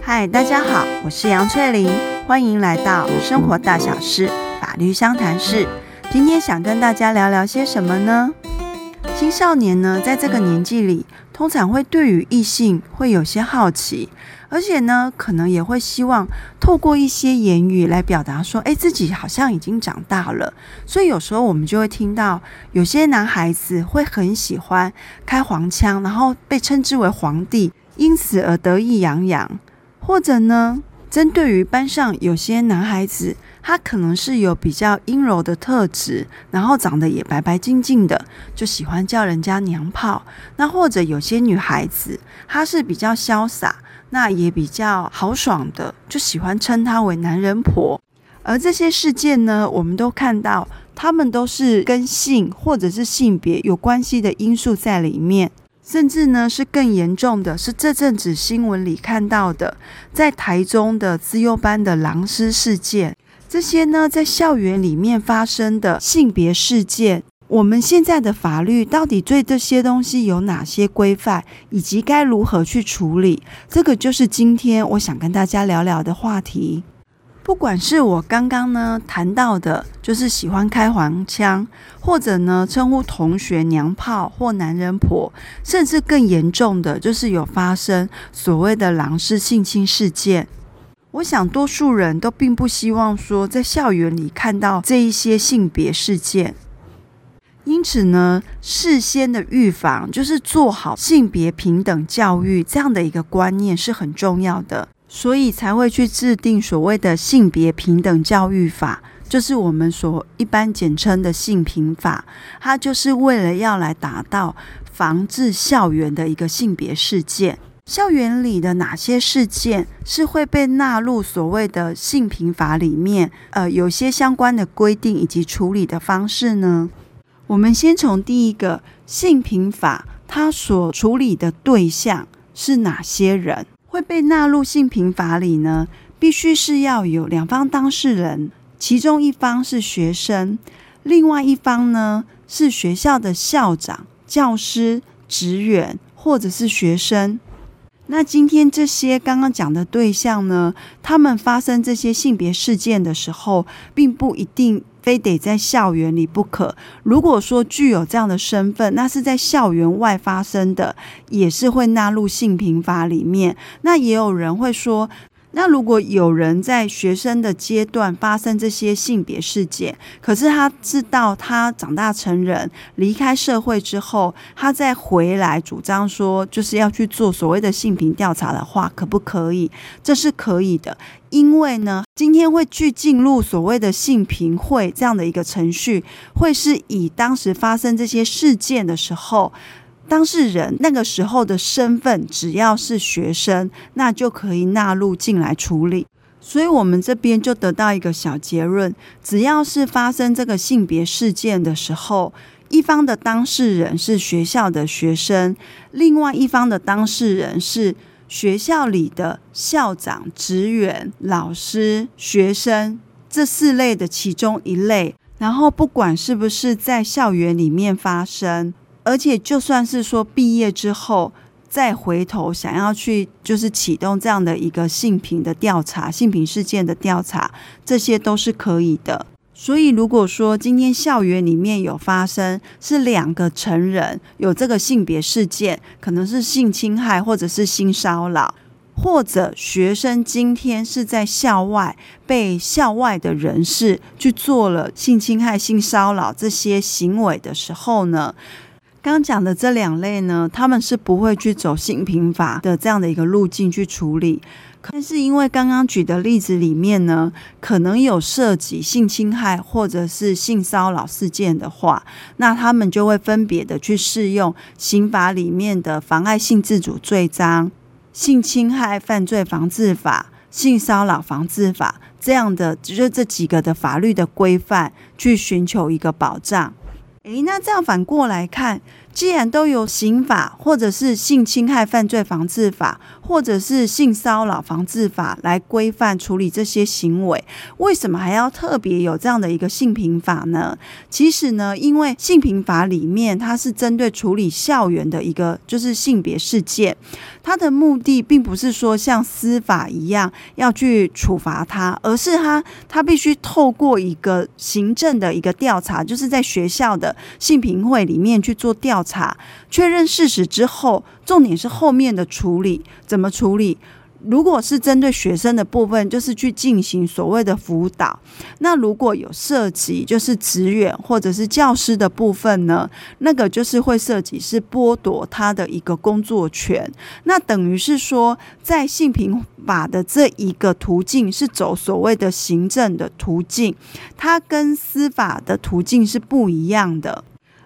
嗨，大家好，我是杨翠玲，欢迎来到生活大小事法律相谈室。今天想跟大家聊聊些什么呢？青少年呢，在这个年纪里，通常会对于异性会有些好奇，而且呢，可能也会希望透过一些言语来表达说，诶，自己好像已经长大了。所以有时候我们就会听到有些男孩子会很喜欢开黄腔，然后被称之为皇帝，因此而得意洋洋。或者呢，针对于班上有些男孩子，他可能是有比较阴柔的特质，然后长得也白白净净的，就喜欢叫人家娘炮。那或者有些女孩子，她是比较潇洒，那也比较豪爽的，就喜欢称她为男人婆。而这些事件呢，我们都看到，他们都是跟性或者是性别有关系的因素在里面。甚至呢，是更严重的，是这阵子新闻里看到的，在台中的资优班的狼师事件，这些呢，在校园里面发生的性别事件，我们现在的法律到底对这些东西有哪些规范，以及该如何去处理？这个就是今天我想跟大家聊聊的话题。不管是我刚刚呢谈到的，就是喜欢开黄腔，或者呢称呼同学娘炮或男人婆，甚至更严重的，就是有发生所谓的狼式性侵事件。我想多数人都并不希望说在校园里看到这一些性别事件，因此呢，事先的预防就是做好性别平等教育这样的一个观念是很重要的。所以才会去制定所谓的性别平等教育法，就是我们所一般简称的性平法。它就是为了要来达到防治校园的一个性别事件。校园里的哪些事件是会被纳入所谓的性平法里面？呃，有些相关的规定以及处理的方式呢？我们先从第一个性平法，它所处理的对象是哪些人？会被纳入性平法里呢，必须是要有两方当事人，其中一方是学生，另外一方呢是学校的校长、教师、职员或者是学生。那今天这些刚刚讲的对象呢，他们发生这些性别事件的时候，并不一定。非得在校园里不可。如果说具有这样的身份，那是在校园外发生的，也是会纳入性平法里面。那也有人会说。那如果有人在学生的阶段发生这些性别事件，可是他知道他长大成人离开社会之后，他再回来主张说就是要去做所谓的性平调查的话，可不可以？这是可以的，因为呢，今天会去进入所谓的性平会这样的一个程序，会是以当时发生这些事件的时候。当事人那个时候的身份，只要是学生，那就可以纳入进来处理。所以，我们这边就得到一个小结论：只要是发生这个性别事件的时候，一方的当事人是学校的学生，另外一方的当事人是学校里的校长、职员、老师、学生这四类的其中一类。然后，不管是不是在校园里面发生。而且，就算是说毕业之后再回头想要去，就是启动这样的一个性平的调查、性平事件的调查，这些都是可以的。所以，如果说今天校园里面有发生是两个成人有这个性别事件，可能是性侵害或者是性骚扰，或者学生今天是在校外被校外的人士去做了性侵害、性骚扰这些行为的时候呢，刚刚讲的这两类呢，他们是不会去走性平法的这样的一个路径去处理。但是因为刚刚举的例子里面呢，可能有涉及性侵害或者是性骚扰事件的话，那他们就会分别的去适用刑法里面的妨碍性自主罪章、性侵害犯罪防治法、性骚扰防治法这样的，就这几个的法律的规范去寻求一个保障。诶，那这样反过来看，既然都有刑法，或者是性侵害犯罪防治法，或者是性骚扰防治法来规范处理这些行为，为什么还要特别有这样的一个性平法呢？其实呢，因为性平法里面它是针对处理校园的一个就是性别事件，它的目的并不是说像司法一样要去处罚他，而是他他必须透过一个行政的一个调查，就是在学校的性平会里面去做调查。确认事实之后，重点是后面的处理怎么处理？如果是针对学生的部分，就是去进行所谓的辅导；那如果有涉及就是职员或者是教师的部分呢，那个就是会涉及是剥夺他的一个工作权。那等于是说，在性平法的这一个途径是走所谓的行政的途径，它跟司法的途径是不一样的。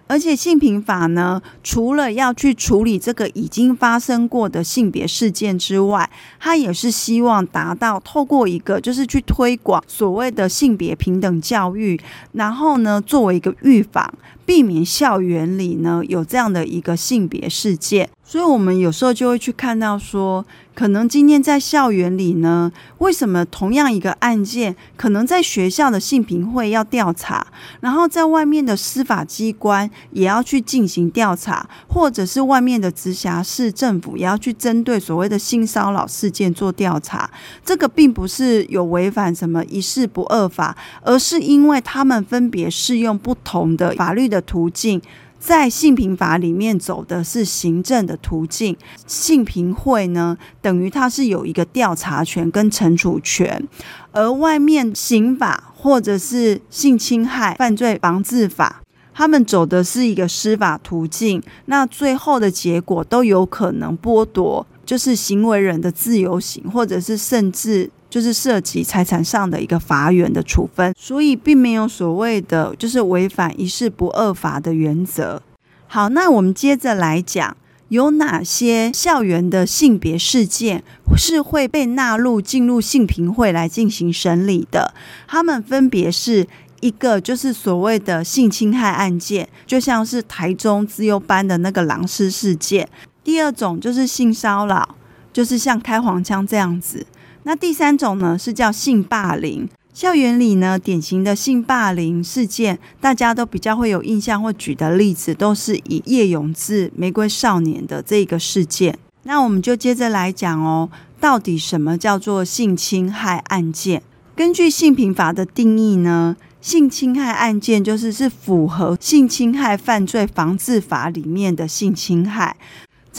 而且性平法呢，除了要去处理这个已经发生过的性别事件之外，它也是希望达到透过一个就是去推广所谓的性别平等教育，然后呢，作为一个预防。避免校园里呢有这样的一个性别事件，所以我们有时候就会去看到说，可能今天在校园里呢，为什么同样一个案件，可能在学校的性平会要调查，然后在外面的司法机关也要去进行调查，或者是外面的直辖市政府也要去针对所谓的性骚扰事件做调查，这个并不是有违反什么一事不二法，而是因为他们分别适用不同的法律的。途径在性平法里面走的是行政的途径，性平会呢，等于它是有一个调查权跟惩处权，而外面刑法或者是性侵害犯罪防治法，他们走的是一个司法途径，那最后的结果都有可能剥夺，就是行为人的自由行，或者是甚至。就是涉及财产上的一个法源的处分，所以并没有所谓的就是违反一事不二法的原则。好，那我们接着来讲，有哪些校园的性别事件是会被纳入进入性平会来进行审理的？他们分别是一个就是所谓的性侵害案件，就像是台中资优班的那个狼师事件；第二种就是性骚扰，就是像开黄腔这样子。那第三种呢，是叫性霸凌。校园里呢，典型的性霸凌事件，大家都比较会有印象或举的例子，都是以叶永志玫瑰少年的这个事件。那我们就接着来讲哦，到底什么叫做性侵害案件？根据性平法的定义呢，性侵害案件就是是符合性侵害犯罪防治法里面的性侵害。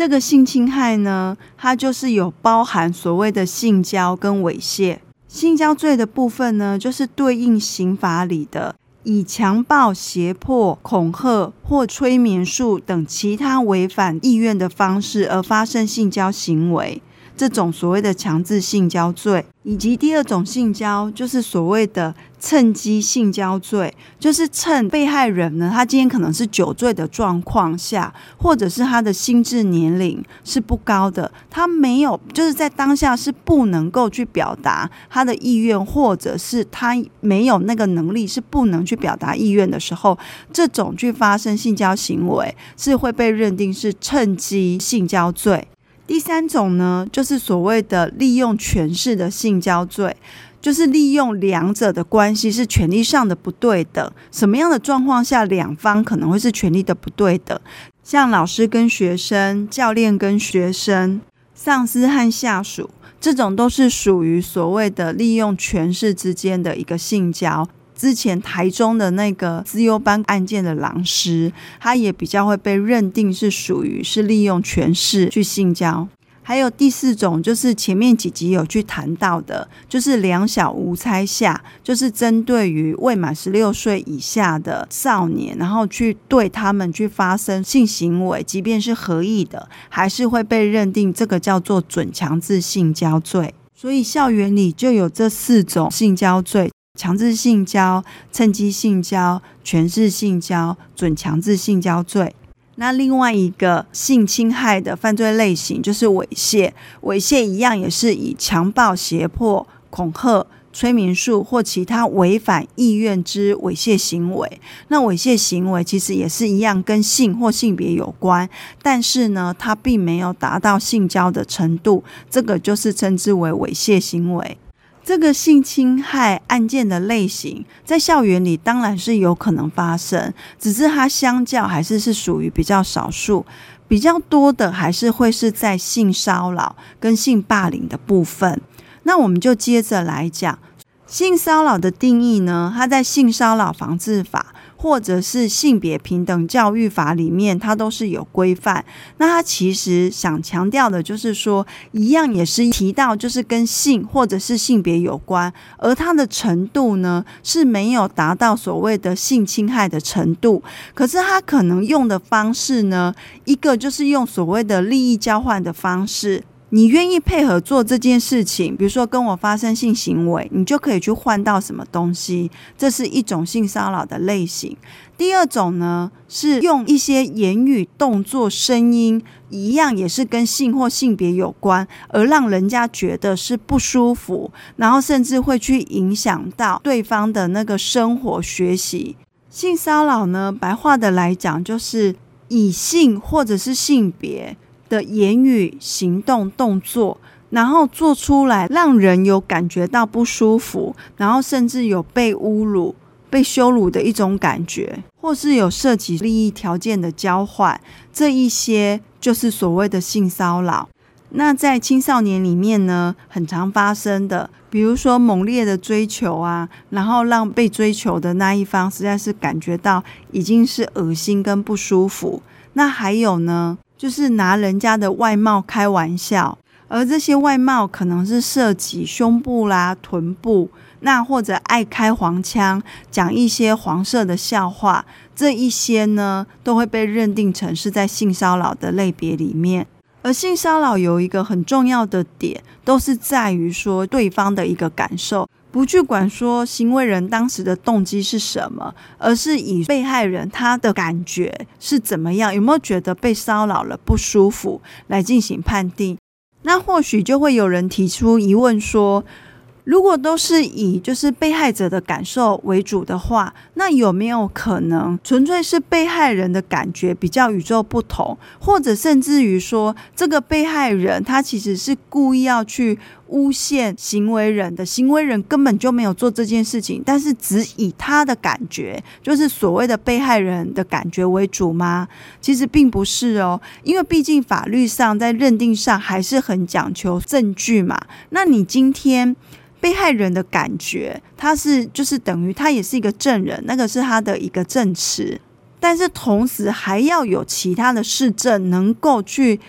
这个性侵害呢，它就是有包含所谓的性交跟猥亵。性交罪的部分呢，就是对应刑法里的以强暴、胁迫、恐吓或催眠术等其他违反意愿的方式而发生性交行为。这种所谓的强制性交罪，以及第二种性交，就是所谓的趁机性交罪，就是趁被害人呢，他今天可能是酒醉的状况下，或者是他的心智年龄是不高的，他没有就是在当下是不能够去表达他的意愿，或者是他没有那个能力是不能去表达意愿的时候，这种去发生性交行为是会被认定是趁机性交罪。第三种呢，就是所谓的利用权势的性交罪，就是利用两者的关系是权力上的不对等。什么样的状况下两方可能会是权力的不对等？像老师跟学生、教练跟学生、上司和下属，这种都是属于所谓的利用权势之间的一个性交。之前台中的那个资优班案件的狼师，他也比较会被认定是属于是利用权势去性交。还有第四种，就是前面几集有去谈到的，就是两小无猜下，就是针对于未满十六岁以下的少年，然后去对他们去发生性行为，即便是合意的，还是会被认定这个叫做准强制性交罪。所以校园里就有这四种性交罪。强制性交、趁机性交、权势性交、准强制性交罪。那另外一个性侵害的犯罪类型就是猥亵，猥亵一样也是以强暴、胁迫、恐吓、催眠术或其他违反意愿之猥亵行为。那猥亵行为其实也是一样，跟性或性别有关，但是呢，它并没有达到性交的程度，这个就是称之为猥亵行为。这个性侵害案件的类型，在校园里当然是有可能发生，只是它相较还是是属于比较少数，比较多的还是会是在性骚扰跟性霸凌的部分。那我们就接着来讲性骚扰的定义呢，它在性骚扰防治法。或者是性别平等教育法里面，它都是有规范。那它其实想强调的就是说，一样也是提到，就是跟性或者是性别有关，而它的程度呢是没有达到所谓的性侵害的程度。可是它可能用的方式呢，一个就是用所谓的利益交换的方式。你愿意配合做这件事情，比如说跟我发生性行为，你就可以去换到什么东西，这是一种性骚扰的类型。第二种呢，是用一些言语、动作、声音一样，也是跟性或性别有关，而让人家觉得是不舒服，然后甚至会去影响到对方的那个生活、学习。性骚扰呢，白话的来讲，就是以性或者是性别。的言语、行动、动作，然后做出来让人有感觉到不舒服，然后甚至有被侮辱、被羞辱的一种感觉，或是有涉及利益条件的交换，这一些就是所谓的性骚扰。那在青少年里面呢，很常发生的，比如说猛烈的追求啊，然后让被追求的那一方实在是感觉到已经是恶心跟不舒服。那还有呢？就是拿人家的外貌开玩笑，而这些外貌可能是涉及胸部啦、臀部，那或者爱开黄腔，讲一些黄色的笑话，这一些呢都会被认定成是在性骚扰的类别里面。而性骚扰有一个很重要的点，都是在于说对方的一个感受。不去管说行为人当时的动机是什么，而是以被害人他的感觉是怎么样，有没有觉得被骚扰了不舒服来进行判定。那或许就会有人提出疑问说，如果都是以就是被害者的感受为主的话，那有没有可能纯粹是被害人的感觉比较与众不同，或者甚至于说这个被害人他其实是故意要去。诬陷行为人的行为人根本就没有做这件事情，但是只以他的感觉，就是所谓的被害人的感觉为主吗？其实并不是哦，因为毕竟法律上在认定上还是很讲求证据嘛。那你今天被害人的感觉，他是就是等于他也是一个证人，那个是他的一个证词，但是同时还要有其他的事证能够去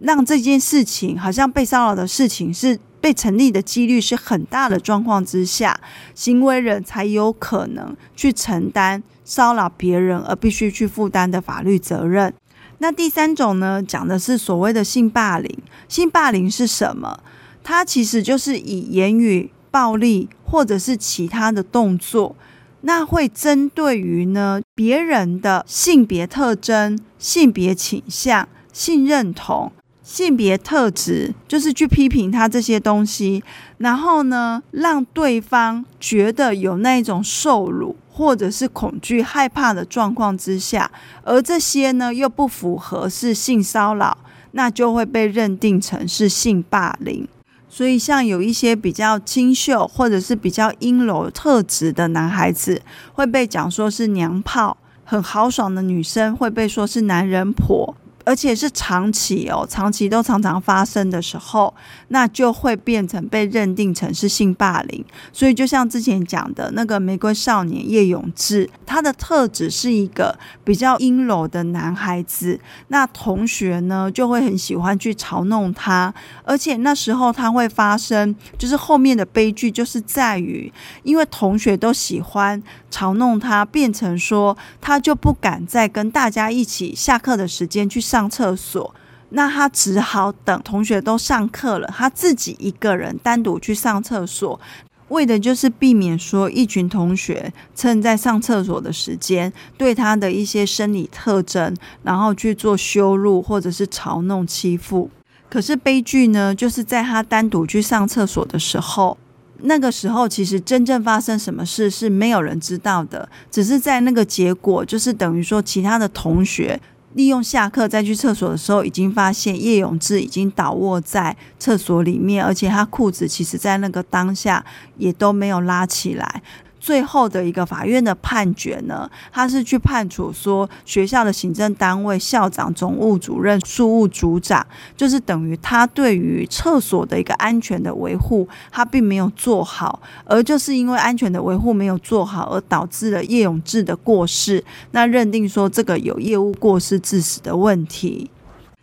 让这件事情好像被骚扰的事情是。被成立的几率是很大的状况之下，行为人才有可能去承担骚扰别人而必须去负担的法律责任。那第三种呢，讲的是所谓的性霸凌。性霸凌是什么？它其实就是以言语暴力或者是其他的动作，那会针对于呢别人的性别特征、性别倾向、性认同。性别特质就是去批评他这些东西，然后呢，让对方觉得有那种受辱或者是恐惧、害怕的状况之下，而这些呢又不符合是性骚扰，那就会被认定成是性霸凌。所以，像有一些比较清秀或者是比较阴柔特质的男孩子，会被讲说是娘炮；很豪爽的女生会被说是男人婆。而且是长期哦，长期都常常发生的时候，那就会变成被认定成是性霸凌。所以，就像之前讲的那个玫瑰少年叶永志，他的特质是一个比较阴柔的男孩子，那同学呢就会很喜欢去嘲弄他。而且那时候他会发生，就是后面的悲剧，就是在于因为同学都喜欢嘲弄他，变成说他就不敢再跟大家一起下课的时间去。上上厕所，那他只好等同学都上课了，他自己一个人单独去上厕所，为的就是避免说一群同学趁在上厕所的时间对他的一些生理特征，然后去做羞辱或者是嘲弄欺负。可是悲剧呢，就是在他单独去上厕所的时候，那个时候其实真正发生什么事是没有人知道的，只是在那个结果，就是等于说其他的同学利用下课再去厕所的时候，已经发现叶永志已经倒卧在厕所里面，而且他裤子其实在那个当下也都没有拉起来。最后的一个法院的判决呢，他是去判处说，学校的行政单位校长、总务主任、庶务组长，就是等于他对于厕所的一个安全的维护，他并没有做好，而就是因为安全的维护没有做好，而导致了叶永志的过世。那认定说这个有业务过失致死的问题。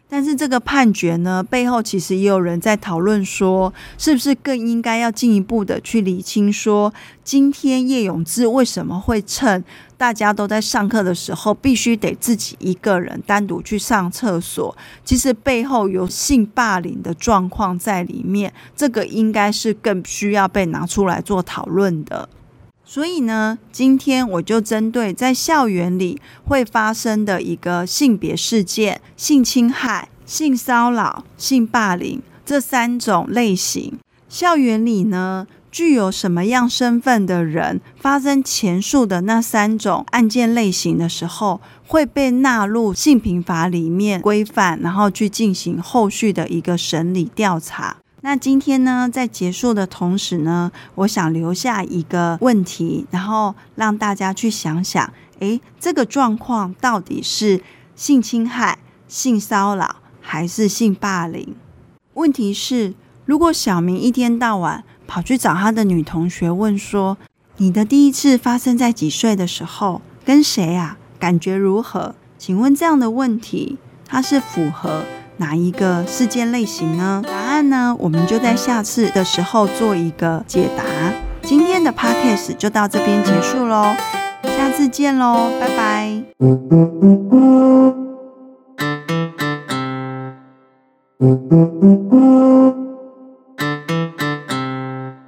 但是这个判决呢，背后其实也有人在讨论说，是不是更应该要进一步的去理清说，今天叶永志为什么会趁大家都在上课的时候，必须得自己一个人单独去上厕所？其实背后有性霸凌的状况在里面，这个应该是更需要被拿出来做讨论的。所以呢，今天我就针对在校园里会发生的一个性别事件、性侵害、性骚扰、性霸凌这三种类型，校园里呢，具有什么样身份的人发生前述的那三种案件类型的时候，会被纳入性平法里面规范，然后去进行后续的一个审理调查。那今天呢，在结束的同时呢，我想留下一个问题，然后让大家去想想，诶，这个状况到底是性侵害、性骚扰还是性霸凌？问题是，如果小明一天到晚跑去找他的女同学问说，你的第一次发生在几岁的时候，跟谁啊？感觉如何？请问这样的问题，它是符合哪一个事件类型呢？答案呢？我们就在下次的时候做一个解答。今天的 podcast 就到这边结束喽，下次见喽，拜拜。